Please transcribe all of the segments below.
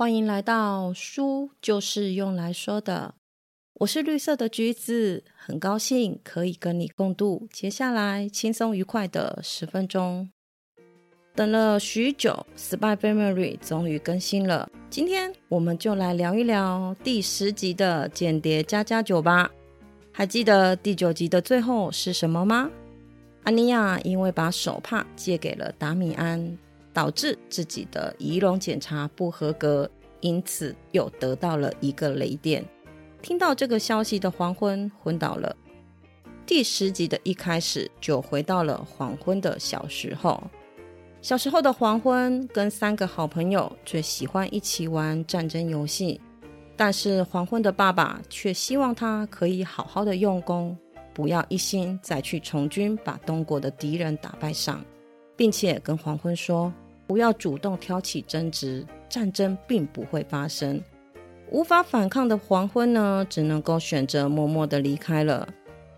欢迎来到书就是用来说的，我是绿色的橘子，很高兴可以跟你共度接下来轻松愉快的十分钟。等了许久，《Spy Family》终于更新了，今天我们就来聊一聊第十集的《间谍加加酒》吧。还记得第九集的最后是什么吗？安妮亚因为把手帕借给了达米安。导致自己的仪容检查不合格，因此又得到了一个雷电。听到这个消息的黄昏昏倒了。第十集的一开始就回到了黄昏的小时候。小时候的黄昏跟三个好朋友最喜欢一起玩战争游戏，但是黄昏的爸爸却希望他可以好好的用功，不要一心再去从军把东国的敌人打败上。并且跟黄昏说，不要主动挑起争执，战争并不会发生。无法反抗的黄昏呢，只能够选择默默的离开了。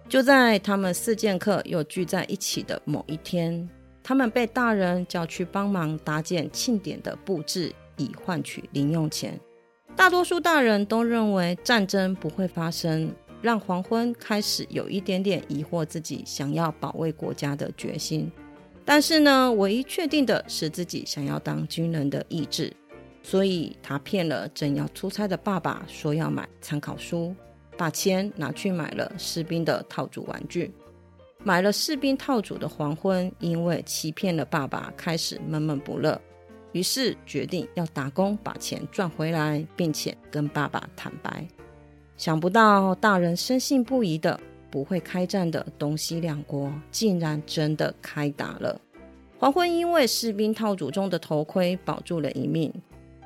就在他们四剑客又聚在一起的某一天，他们被大人叫去帮忙搭建庆典的布置，以换取零用钱。大多数大人都认为战争不会发生，让黄昏开始有一点点疑惑自己想要保卫国家的决心。但是呢，唯一确定的是自己想要当军人的意志，所以他骗了正要出差的爸爸，说要买参考书，把钱拿去买了士兵的套组玩具。买了士兵套组的黄昏，因为欺骗了爸爸，开始闷闷不乐，于是决定要打工把钱赚回来，并且跟爸爸坦白。想不到大人深信不疑的。不会开战的东西两国竟然真的开打了。黄昏因为士兵套组中的头盔保住了一命，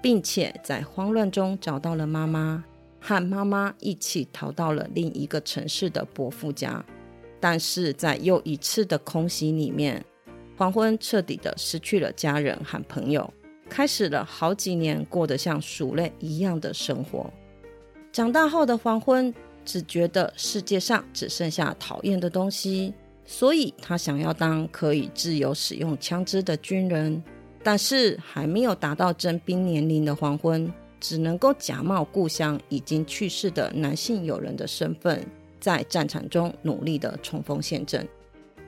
并且在慌乱中找到了妈妈，和妈妈一起逃到了另一个城市的伯父家。但是在又一次的空袭里面，黄昏彻底的失去了家人和朋友，开始了好几年过得像鼠类一样的生活。长大后的黄昏。只觉得世界上只剩下讨厌的东西，所以他想要当可以自由使用枪支的军人。但是还没有达到征兵年龄的黄昏，只能够假冒故乡已经去世的男性友人的身份，在战场中努力的冲锋陷阵。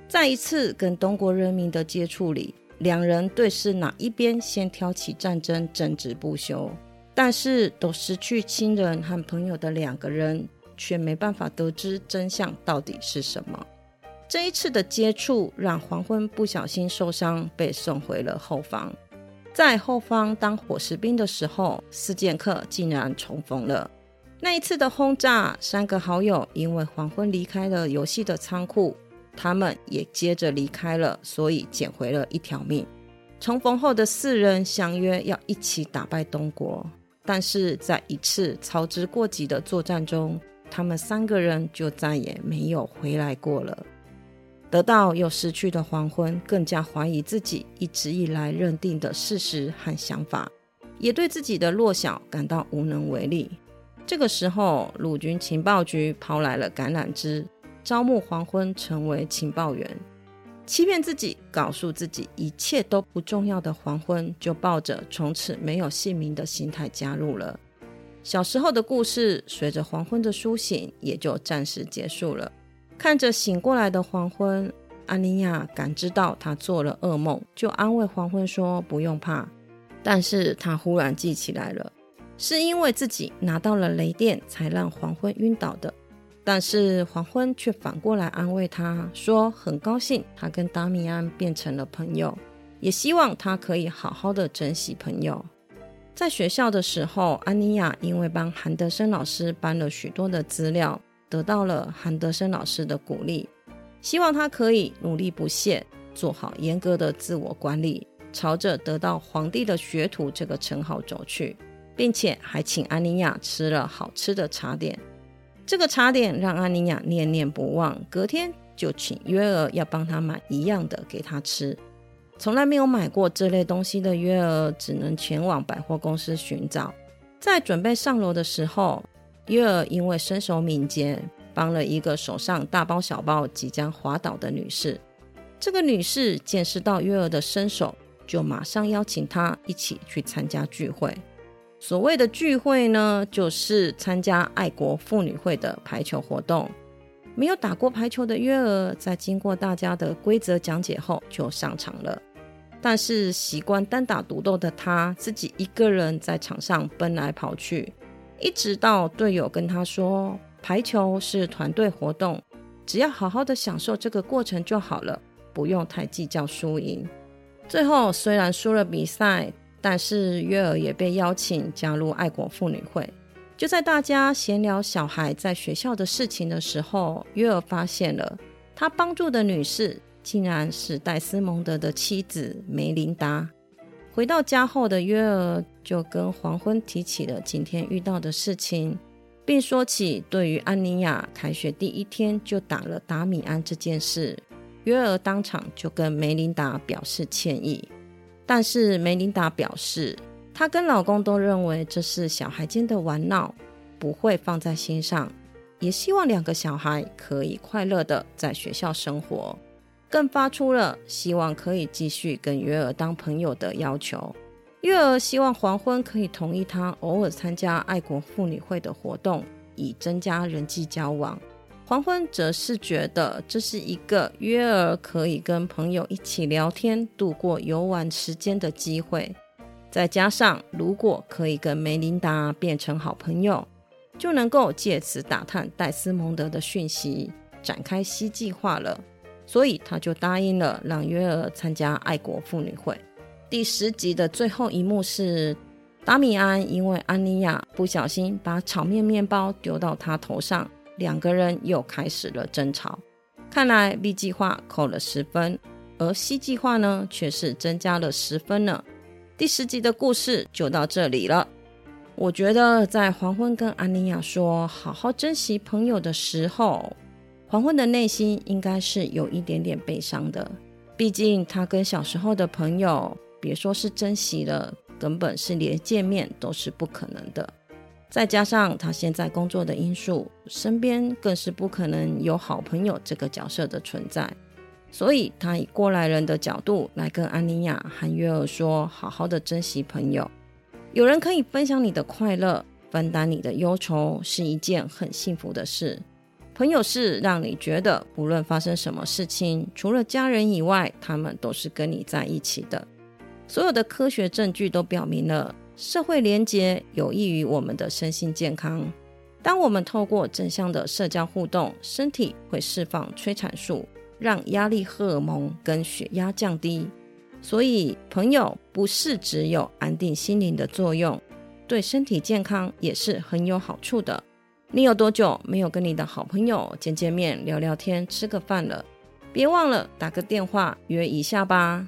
在一次跟东国人民的接触里，两人对视哪一边先挑起战争争执不休，但是都失去亲人和朋友的两个人。却没办法得知真相到底是什么。这一次的接触让黄昏不小心受伤，被送回了后方。在后方当伙食兵的时候，四剑客竟然重逢了。那一次的轰炸，三个好友因为黄昏离开了游戏的仓库，他们也接着离开了，所以捡回了一条命。重逢后的四人相约要一起打败东国，但是在一次操之过急的作战中。他们三个人就再也没有回来过了。得到又失去的黄昏，更加怀疑自己一直以来认定的事实和想法，也对自己的弱小感到无能为力。这个时候，陆军情报局抛来了橄榄枝，招募黄昏成为情报员，欺骗自己，告诉自己一切都不重要的黄昏，就抱着从此没有姓名的心态加入了。小时候的故事，随着黄昏的苏醒，也就暂时结束了。看着醒过来的黄昏，安妮亚感知到他做了噩梦，就安慰黄昏说：“不用怕。”但是他忽然记起来了，是因为自己拿到了雷电，才让黄昏晕倒的。但是黄昏却反过来安慰他说：“很高兴他跟达米安变成了朋友，也希望他可以好好的珍惜朋友。”在学校的时候，安妮亚因为帮韩德生老师搬了许多的资料，得到了韩德生老师的鼓励，希望他可以努力不懈，做好严格的自我管理，朝着得到皇帝的学徒这个称号走去，并且还请安妮亚吃了好吃的茶点。这个茶点让安妮亚念念不忘，隔天就请约尔要帮他买一样的给他吃。从来没有买过这类东西的约尔，只能前往百货公司寻找。在准备上楼的时候，约尔因为身手敏捷，帮了一个手上大包小包、即将滑倒的女士。这个女士见识到约尔的身手，就马上邀请他一起去参加聚会。所谓的聚会呢，就是参加爱国妇女会的排球活动。没有打过排球的约尔，在经过大家的规则讲解后就上场了。但是习惯单打独斗的他，自己一个人在场上奔来跑去，一直到队友跟他说：“排球是团队活动，只要好好的享受这个过程就好了，不用太计较输赢。”最后虽然输了比赛，但是约尔也被邀请加入爱国妇女会。就在大家闲聊小孩在学校的事情的时候，约尔发现了他帮助的女士竟然是戴斯蒙德的妻子梅琳达。回到家后的约尔就跟黄昏提起了今天遇到的事情，并说起对于安妮亚开学第一天就打了达米安这件事，约尔当场就跟梅琳达表示歉意，但是梅琳达表示。她跟老公都认为这是小孩间的玩闹，不会放在心上，也希望两个小孩可以快乐的在学校生活，更发出了希望可以继续跟约尔当朋友的要求。约尔希望黄昏可以同意他偶尔参加爱国妇女会的活动，以增加人际交往。黄昏则是觉得这是一个约尔可以跟朋友一起聊天、度过游玩时间的机会。再加上，如果可以跟梅琳达变成好朋友，就能够借此打探戴斯蒙德的讯息，展开新计划了。所以他就答应了，让约尔参加爱国妇女会。第十集的最后一幕是，达米安因为安妮亚不小心把炒面面包丢到他头上，两个人又开始了争吵。看来 B 计划扣了十分，而 C 计划呢，却是增加了十分呢。第十集的故事就到这里了。我觉得在黄昏跟安妮亚说好好珍惜朋友的时候，黄昏的内心应该是有一点点悲伤的。毕竟他跟小时候的朋友，别说是珍惜了，根本是连见面都是不可能的。再加上他现在工作的因素，身边更是不可能有好朋友这个角色的存在。所以，他以过来人的角度来跟安妮亚和约尔说：“好好的珍惜朋友，有人可以分享你的快乐，分担你的忧愁，是一件很幸福的事。朋友是让你觉得，无论发生什么事情，除了家人以外，他们都是跟你在一起的。所有的科学证据都表明了，社会连结有益于我们的身心健康。当我们透过正向的社交互动，身体会释放催产素。”让压力荷尔蒙跟血压降低，所以朋友不是只有安定心灵的作用，对身体健康也是很有好处的。你有多久没有跟你的好朋友见见面、聊聊天、吃个饭了？别忘了打个电话约一下吧。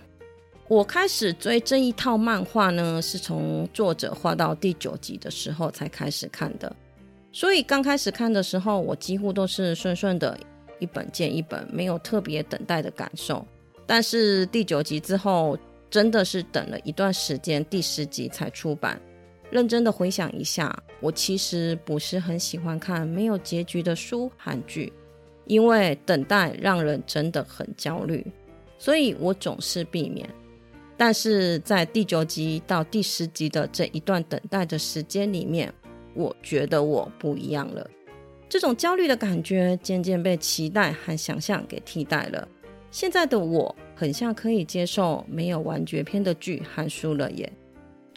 我开始追这一套漫画呢，是从作者画到第九集的时候才开始看的，所以刚开始看的时候，我几乎都是顺顺的。一本接一本，没有特别等待的感受。但是第九集之后，真的是等了一段时间，第十集才出版。认真的回想一下，我其实不是很喜欢看没有结局的书、韩剧，因为等待让人真的很焦虑，所以我总是避免。但是在第九集到第十集的这一段等待的时间里面，我觉得我不一样了。这种焦虑的感觉渐渐被期待和想象给替代了。现在的我很像可以接受没有完结篇的剧和书了耶。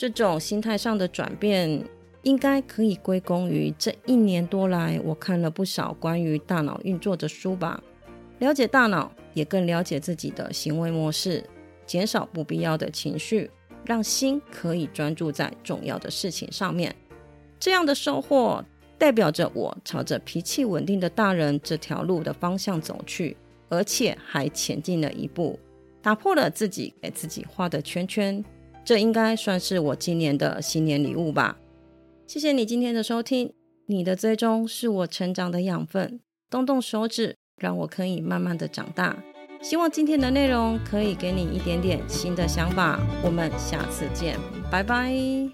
这种心态上的转变，应该可以归功于这一年多来我看了不少关于大脑运作的书吧。了解大脑，也更了解自己的行为模式，减少不必要的情绪，让心可以专注在重要的事情上面。这样的收获。代表着我朝着脾气稳定的大人这条路的方向走去，而且还前进了一步，打破了自己给自己画的圈圈。这应该算是我今年的新年礼物吧。谢谢你今天的收听，你的追踪是我成长的养分。动动手指，让我可以慢慢的长大。希望今天的内容可以给你一点点新的想法。我们下次见，拜拜。